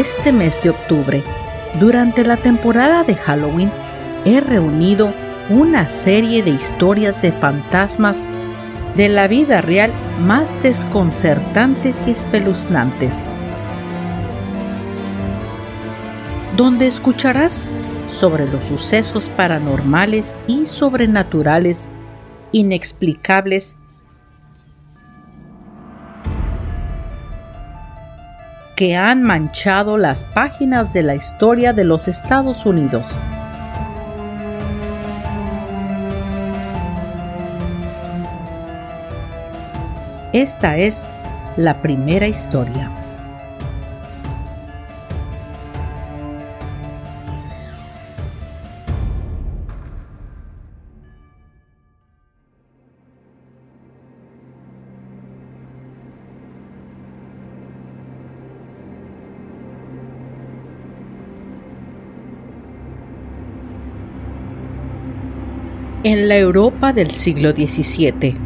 Este mes de octubre, durante la temporada de Halloween, he reunido una serie de historias de fantasmas de la vida real más desconcertantes y espeluznantes, donde escucharás sobre los sucesos paranormales y sobrenaturales inexplicables que han manchado las páginas de la historia de los Estados Unidos. Esta es la primera historia. En la Europa del siglo XVII.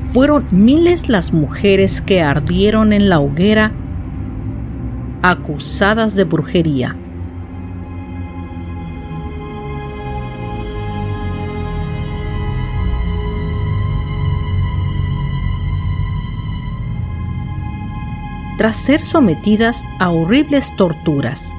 Fueron miles las mujeres que ardieron en la hoguera acusadas de brujería. tras ser sometidas a horribles torturas.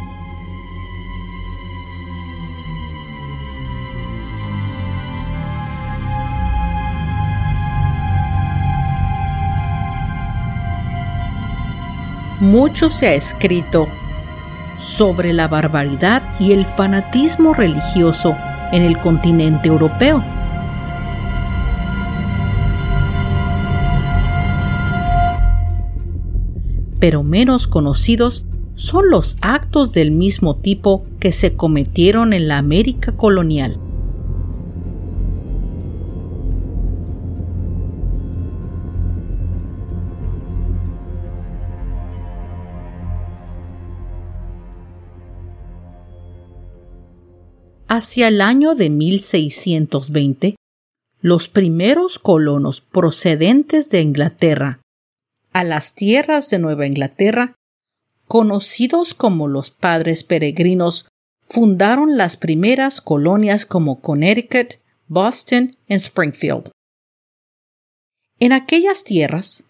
Mucho se ha escrito sobre la barbaridad y el fanatismo religioso en el continente europeo. Pero menos conocidos son los actos del mismo tipo que se cometieron en la América colonial. Hacia el año de 1620, los primeros colonos procedentes de Inglaterra a las tierras de Nueva Inglaterra, conocidos como los padres peregrinos, fundaron las primeras colonias como Connecticut, Boston y Springfield. En aquellas tierras,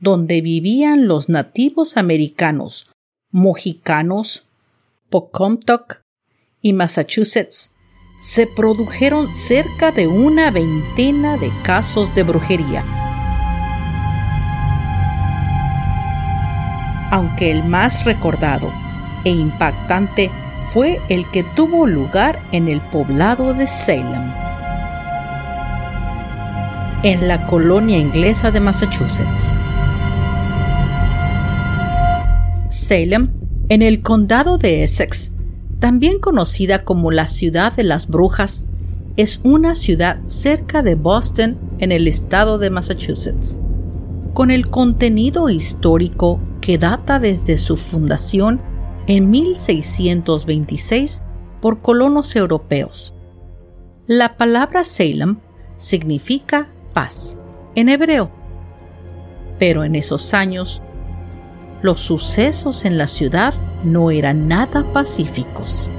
donde vivían los nativos americanos, mojicanos, Pocomtoc, y Massachusetts, se produjeron cerca de una veintena de casos de brujería. Aunque el más recordado e impactante fue el que tuvo lugar en el poblado de Salem, en la colonia inglesa de Massachusetts. Salem, en el condado de Essex, también conocida como la ciudad de las brujas, es una ciudad cerca de Boston en el estado de Massachusetts, con el contenido histórico que data desde su fundación en 1626 por colonos europeos. La palabra Salem significa paz en hebreo, pero en esos años los sucesos en la ciudad no eran nada pacíficos.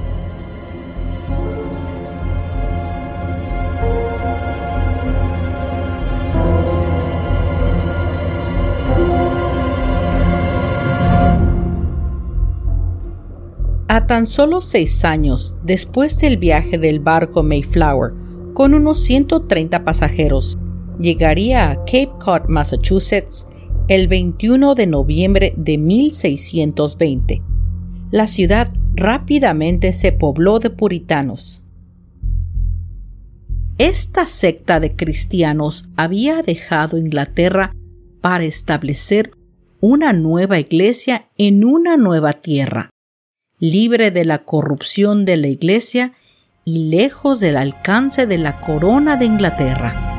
A tan solo seis años después del viaje del barco Mayflower, con unos 130 pasajeros, llegaría a Cape Cod, Massachusetts, el 21 de noviembre de 1620. La ciudad rápidamente se pobló de puritanos. Esta secta de cristianos había dejado Inglaterra para establecer una nueva iglesia en una nueva tierra, libre de la corrupción de la iglesia y lejos del alcance de la corona de Inglaterra.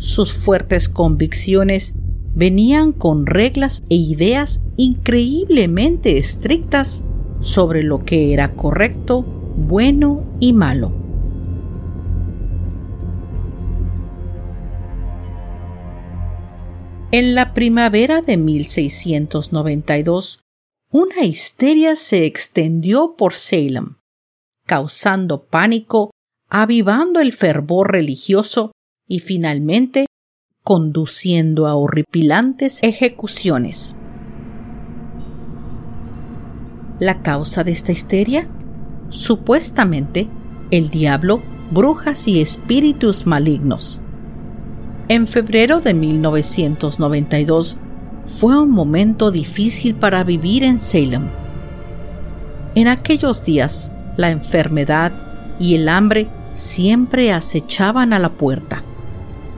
Sus fuertes convicciones venían con reglas e ideas increíblemente estrictas sobre lo que era correcto, bueno y malo. En la primavera de 1692, una histeria se extendió por Salem, causando pánico, avivando el fervor religioso y finalmente conduciendo a horripilantes ejecuciones. ¿La causa de esta histeria? Supuestamente, el diablo, brujas y espíritus malignos. En febrero de 1992 fue un momento difícil para vivir en Salem. En aquellos días, la enfermedad y el hambre siempre acechaban a la puerta,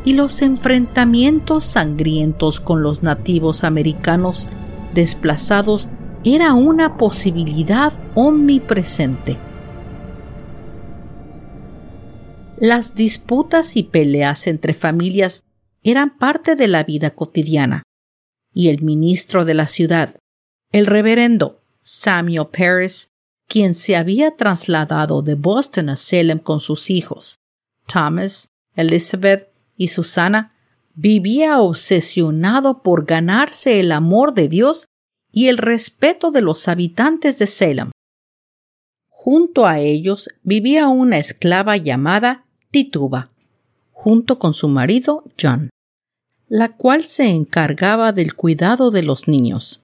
y los enfrentamientos sangrientos con los nativos americanos desplazados era una posibilidad omnipresente. Las disputas y peleas entre familias eran parte de la vida cotidiana, y el ministro de la ciudad, el reverendo Samuel Paris, quien se había trasladado de Boston a Salem con sus hijos, Thomas, Elizabeth y Susana, vivía obsesionado por ganarse el amor de Dios y el respeto de los habitantes de Salem. Junto a ellos vivía una esclava llamada Tituba, junto con su marido John, la cual se encargaba del cuidado de los niños.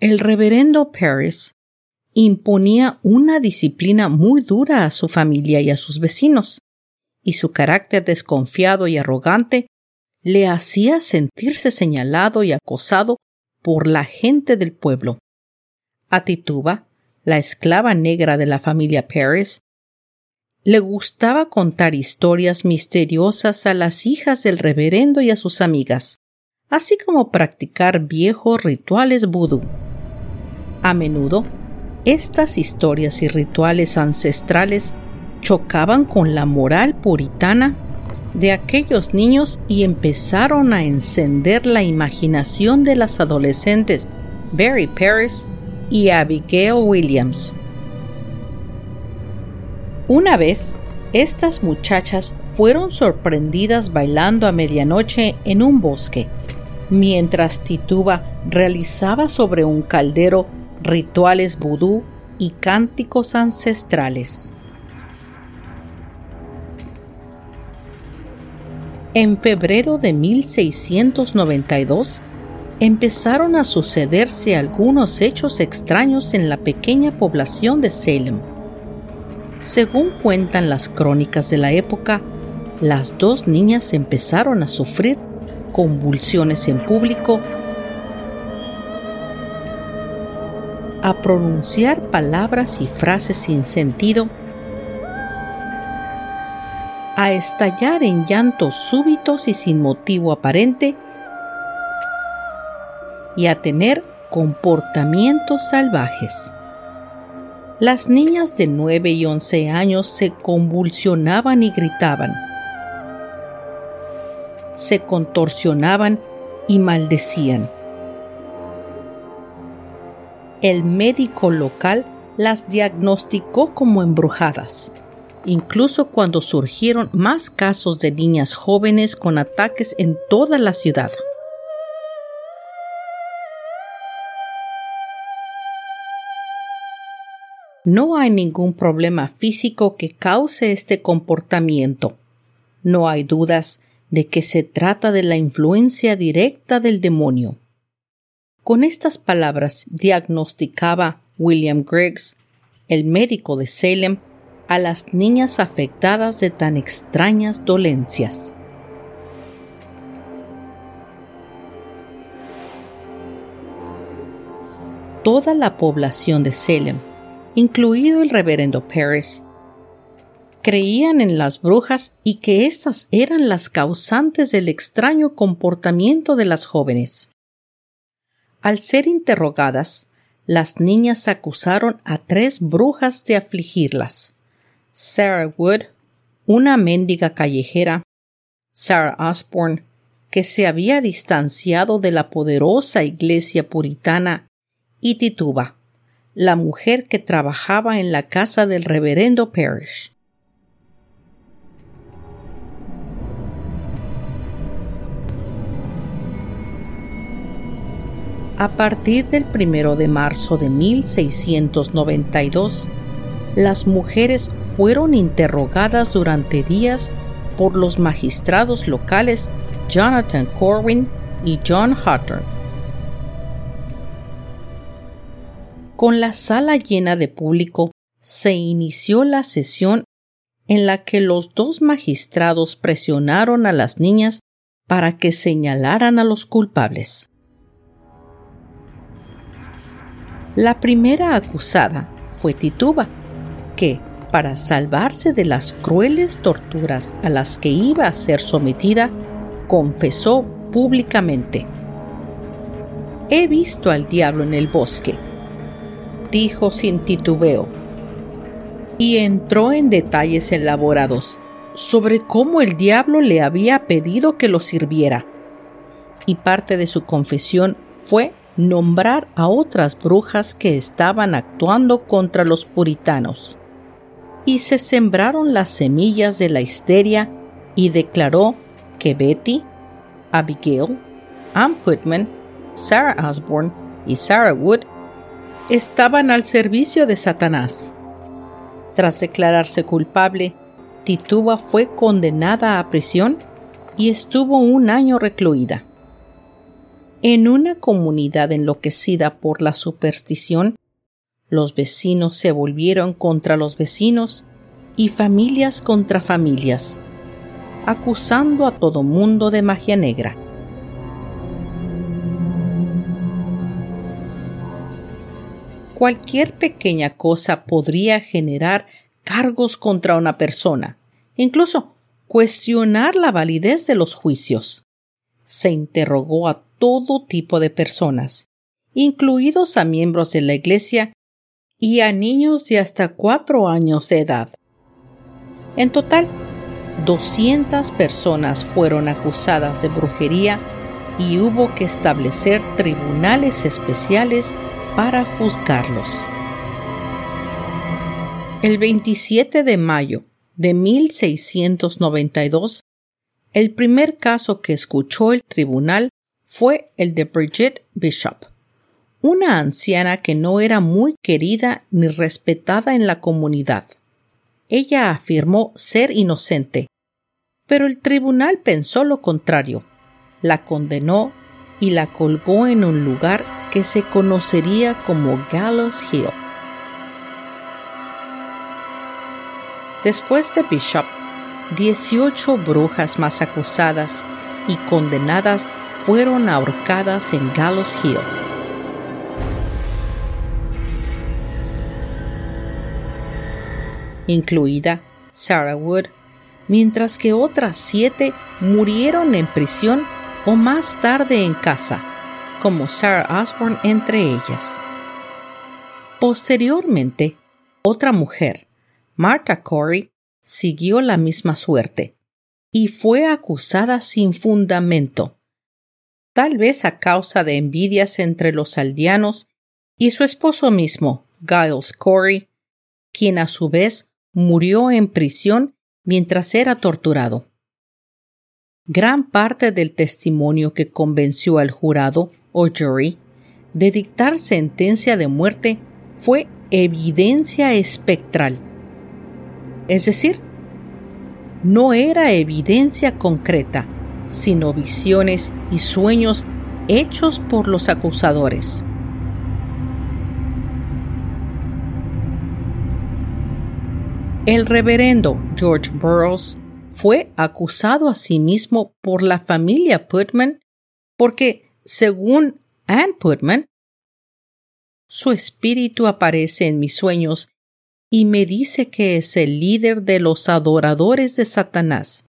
El reverendo Paris imponía una disciplina muy dura a su familia y a sus vecinos, y su carácter desconfiado y arrogante le hacía sentirse señalado y acosado por la gente del pueblo. A Tituba, la esclava negra de la familia Paris, le gustaba contar historias misteriosas a las hijas del reverendo y a sus amigas, así como practicar viejos rituales vudú. A menudo, estas historias y rituales ancestrales chocaban con la moral puritana de aquellos niños y empezaron a encender la imaginación de las adolescentes Barry Paris y Abigail Williams. Una vez, estas muchachas fueron sorprendidas bailando a medianoche en un bosque, mientras Tituba realizaba sobre un caldero rituales vudú y cánticos ancestrales. En febrero de 1692 empezaron a sucederse algunos hechos extraños en la pequeña población de Salem. Según cuentan las crónicas de la época, las dos niñas empezaron a sufrir convulsiones en público, a pronunciar palabras y frases sin sentido, a estallar en llantos súbitos y sin motivo aparente, y a tener comportamientos salvajes. Las niñas de 9 y 11 años se convulsionaban y gritaban. Se contorsionaban y maldecían. El médico local las diagnosticó como embrujadas, incluso cuando surgieron más casos de niñas jóvenes con ataques en toda la ciudad. no hay ningún problema físico que cause este comportamiento. No hay dudas de que se trata de la influencia directa del demonio. Con estas palabras diagnosticaba William Griggs, el médico de Salem, a las niñas afectadas de tan extrañas dolencias. Toda la población de Salem, incluido el reverendo Paris, creían en las brujas y que éstas eran las causantes del extraño comportamiento de las jóvenes. Al ser interrogadas, las niñas acusaron a tres brujas de afligirlas. Sarah Wood, una mendiga callejera, Sarah Osborne, que se había distanciado de la poderosa iglesia puritana, y Tituba, la mujer que trabajaba en la casa del reverendo Parrish. A partir del primero de marzo de 1692, las mujeres fueron interrogadas durante días por los magistrados locales Jonathan Corwin y John Hutter. Con la sala llena de público, se inició la sesión en la que los dos magistrados presionaron a las niñas para que señalaran a los culpables. La primera acusada fue Tituba, que, para salvarse de las crueles torturas a las que iba a ser sometida, confesó públicamente. He visto al diablo en el bosque, dijo sin titubeo, y entró en detalles elaborados sobre cómo el diablo le había pedido que lo sirviera. Y parte de su confesión fue nombrar a otras brujas que estaban actuando contra los puritanos. Y se sembraron las semillas de la histeria y declaró que Betty, Abigail, Ann Putman, Sarah Osborne y Sarah Wood estaban al servicio de Satanás. Tras declararse culpable, Tituba fue condenada a prisión y estuvo un año recluida. En una comunidad enloquecida por la superstición, los vecinos se volvieron contra los vecinos y familias contra familias, acusando a todo mundo de magia negra. Cualquier pequeña cosa podría generar cargos contra una persona, incluso cuestionar la validez de los juicios. Se interrogó a todo tipo de personas, incluidos a miembros de la Iglesia y a niños de hasta cuatro años de edad. En total, 200 personas fueron acusadas de brujería y hubo que establecer tribunales especiales para juzgarlos. El 27 de mayo de 1692, el primer caso que escuchó el tribunal fue el de Bridget Bishop, una anciana que no era muy querida ni respetada en la comunidad. Ella afirmó ser inocente, pero el tribunal pensó lo contrario, la condenó y la colgó en un lugar que se conocería como Gallows Hill. Después de Bishop, 18 brujas más acusadas y condenadas fueron ahorcadas en Gallows Hill. Incluida Sarah Wood, mientras que otras siete murieron en prisión o más tarde en casa, como Sarah Osborne entre ellas. Posteriormente, otra mujer, Martha Corey, siguió la misma suerte y fue acusada sin fundamento tal vez a causa de envidias entre los aldeanos y su esposo mismo, Giles Corey, quien a su vez murió en prisión mientras era torturado. Gran parte del testimonio que convenció al jurado o jury de dictar sentencia de muerte fue evidencia espectral. Es decir, no era evidencia concreta, sino visiones y sueños hechos por los acusadores. El reverendo George Burroughs fue acusado a sí mismo por la familia Putman porque, según Anne Putman, su espíritu aparece en mis sueños y me dice que es el líder de los adoradores de Satanás,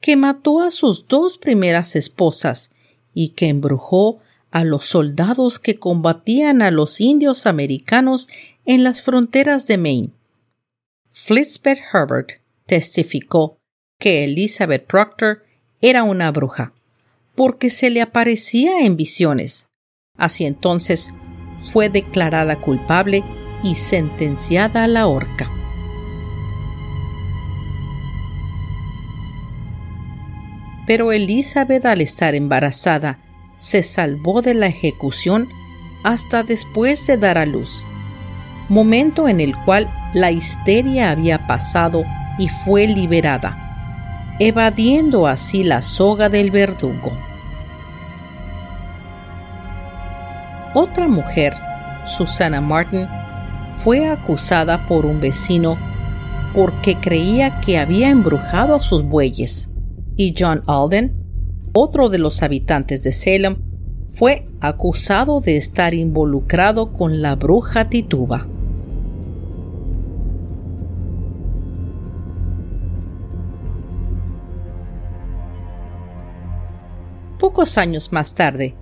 que mató a sus dos primeras esposas y que embrujó a los soldados que combatían a los indios americanos en las fronteras de Maine. Flitzbeth Herbert testificó que Elizabeth Proctor era una bruja, porque se le aparecía en visiones. Así entonces fue declarada culpable y sentenciada a la horca. Pero Elizabeth al estar embarazada se salvó de la ejecución hasta después de dar a luz momento en el cual la histeria había pasado y fue liberada, evadiendo así la soga del verdugo. Otra mujer, Susana Martin, fue acusada por un vecino porque creía que había embrujado a sus bueyes, y John Alden, otro de los habitantes de Salem, fue acusado de estar involucrado con la bruja Tituba. Pocos años más tarde,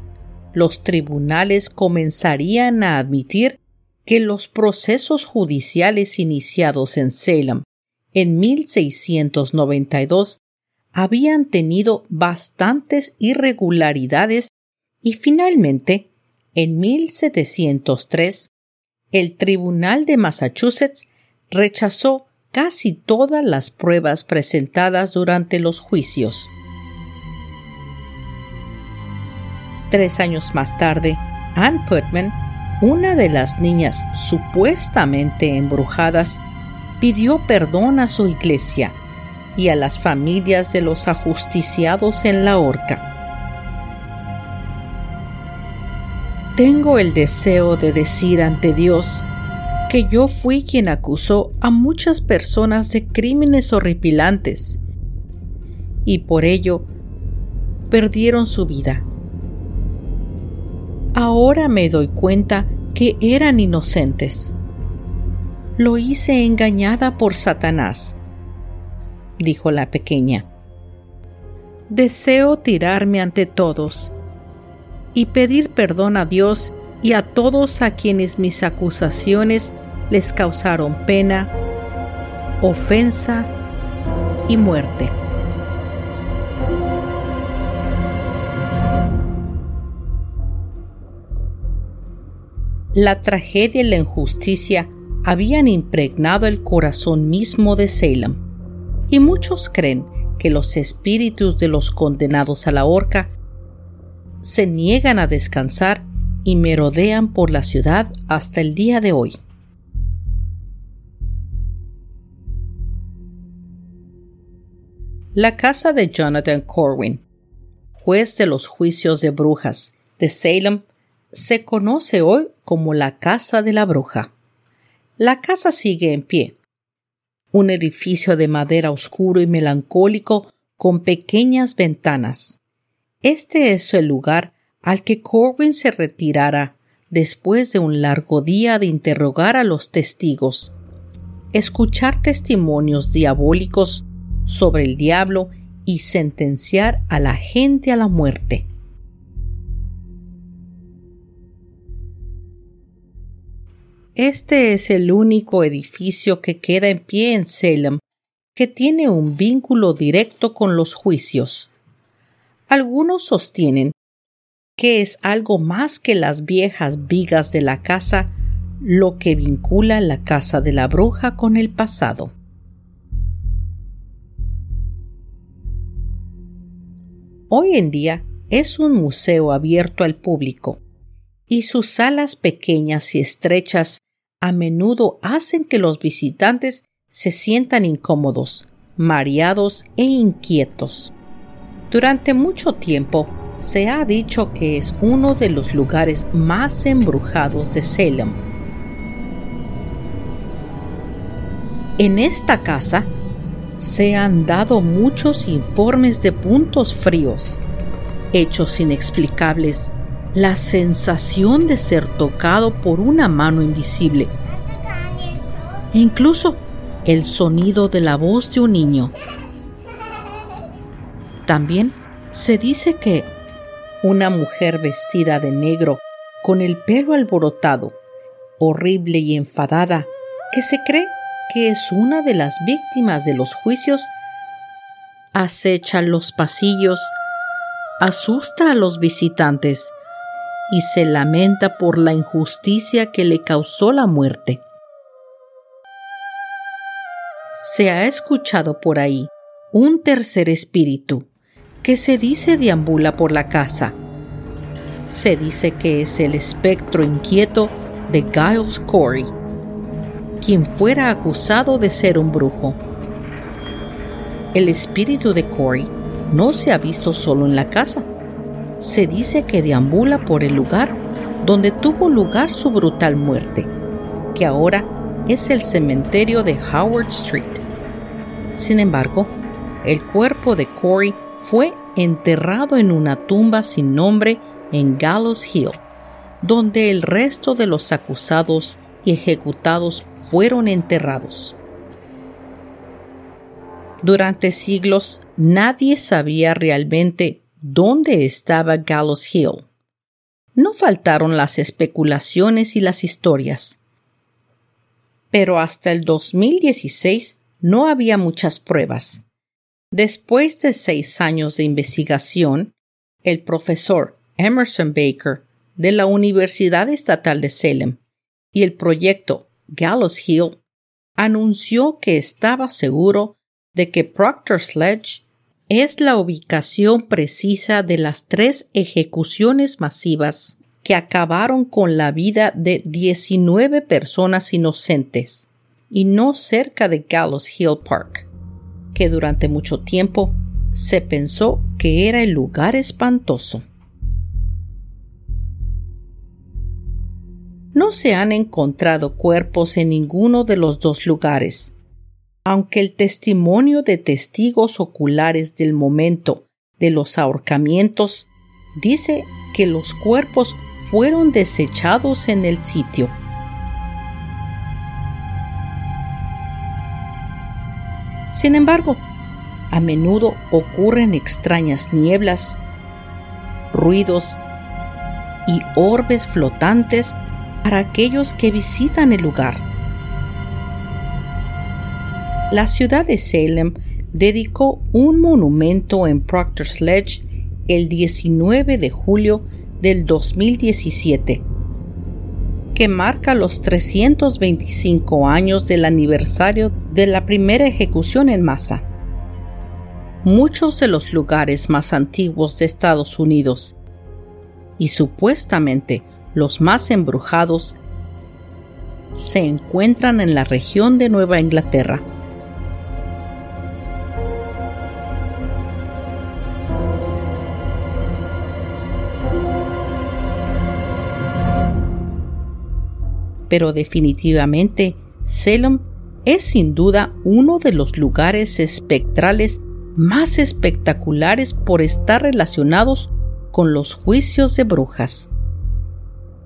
los tribunales comenzarían a admitir que los procesos judiciales iniciados en Salem en 1692 habían tenido bastantes irregularidades y finalmente, en 1703, el Tribunal de Massachusetts rechazó casi todas las pruebas presentadas durante los juicios. Tres años más tarde, Anne Putman, una de las niñas supuestamente embrujadas, pidió perdón a su iglesia y a las familias de los ajusticiados en la horca. Tengo el deseo de decir ante Dios que yo fui quien acusó a muchas personas de crímenes horripilantes y por ello perdieron su vida. Ahora me doy cuenta que eran inocentes. Lo hice engañada por Satanás, dijo la pequeña. Deseo tirarme ante todos y pedir perdón a Dios y a todos a quienes mis acusaciones les causaron pena, ofensa y muerte. La tragedia y la injusticia habían impregnado el corazón mismo de Salem, y muchos creen que los espíritus de los condenados a la horca se niegan a descansar y merodean por la ciudad hasta el día de hoy. La casa de Jonathan Corwin, juez de los juicios de brujas de Salem, se conoce hoy como la Casa de la Bruja. La casa sigue en pie. Un edificio de madera oscuro y melancólico con pequeñas ventanas. Este es el lugar al que Corwin se retirara después de un largo día de interrogar a los testigos, escuchar testimonios diabólicos sobre el diablo y sentenciar a la gente a la muerte. Este es el único edificio que queda en pie en Salem que tiene un vínculo directo con los juicios. Algunos sostienen que es algo más que las viejas vigas de la casa lo que vincula la casa de la bruja con el pasado. Hoy en día es un museo abierto al público y sus salas pequeñas y estrechas a menudo hacen que los visitantes se sientan incómodos, mareados e inquietos. Durante mucho tiempo se ha dicho que es uno de los lugares más embrujados de Salem. En esta casa se han dado muchos informes de puntos fríos, hechos inexplicables, la sensación de ser tocado por una mano invisible e incluso el sonido de la voz de un niño. También se dice que una mujer vestida de negro, con el pelo alborotado, horrible y enfadada, que se cree que es una de las víctimas de los juicios, acecha los pasillos, asusta a los visitantes y se lamenta por la injusticia que le causó la muerte. Se ha escuchado por ahí un tercer espíritu que se dice deambula por la casa. Se dice que es el espectro inquieto de Giles Corey quien fuera acusado de ser un brujo. El espíritu de Corey no se ha visto solo en la casa. Se dice que deambula por el lugar donde tuvo lugar su brutal muerte, que ahora es el cementerio de Howard Street. Sin embargo, el cuerpo de Corey fue enterrado en una tumba sin nombre en Gallows Hill, donde el resto de los acusados y ejecutados fueron enterrados. Durante siglos nadie sabía realmente dónde estaba Gallows Hill. No faltaron las especulaciones y las historias. Pero hasta el 2016 no había muchas pruebas. Después de seis años de investigación, el profesor Emerson Baker de la Universidad Estatal de Salem y el proyecto Gallows Hill anunció que estaba seguro de que Proctor Sledge es la ubicación precisa de las tres ejecuciones masivas que acabaron con la vida de 19 personas inocentes, y no cerca de Gallows Hill Park, que durante mucho tiempo se pensó que era el lugar espantoso. no se han encontrado cuerpos en ninguno de los dos lugares, aunque el testimonio de testigos oculares del momento de los ahorcamientos dice que los cuerpos fueron desechados en el sitio. Sin embargo, a menudo ocurren extrañas nieblas, ruidos y orbes flotantes para aquellos que visitan el lugar. La ciudad de Salem dedicó un monumento en Proctor's Ledge el 19 de julio del 2017, que marca los 325 años del aniversario de la primera ejecución en masa. Muchos de los lugares más antiguos de Estados Unidos y supuestamente los más embrujados, se encuentran en la región de Nueva Inglaterra. Pero definitivamente, Salem es sin duda uno de los lugares espectrales más espectaculares por estar relacionados con los juicios de brujas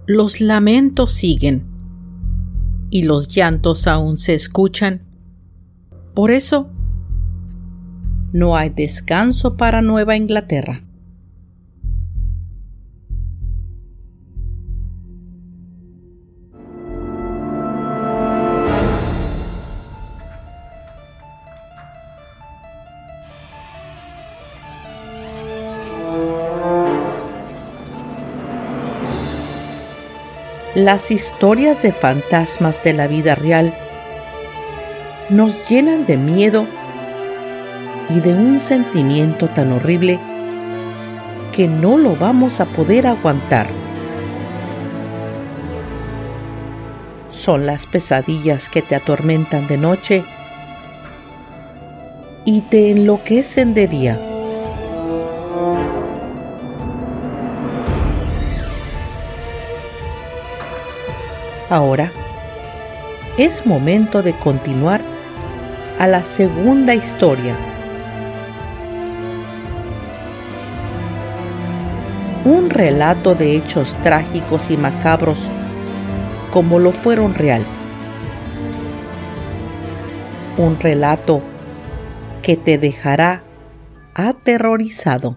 los lamentos siguen y los llantos aún se escuchan. Por eso, no hay descanso para Nueva Inglaterra. Las historias de fantasmas de la vida real nos llenan de miedo y de un sentimiento tan horrible que no lo vamos a poder aguantar. Son las pesadillas que te atormentan de noche y te enloquecen de día. Ahora es momento de continuar a la segunda historia. Un relato de hechos trágicos y macabros como lo fueron real. Un relato que te dejará aterrorizado.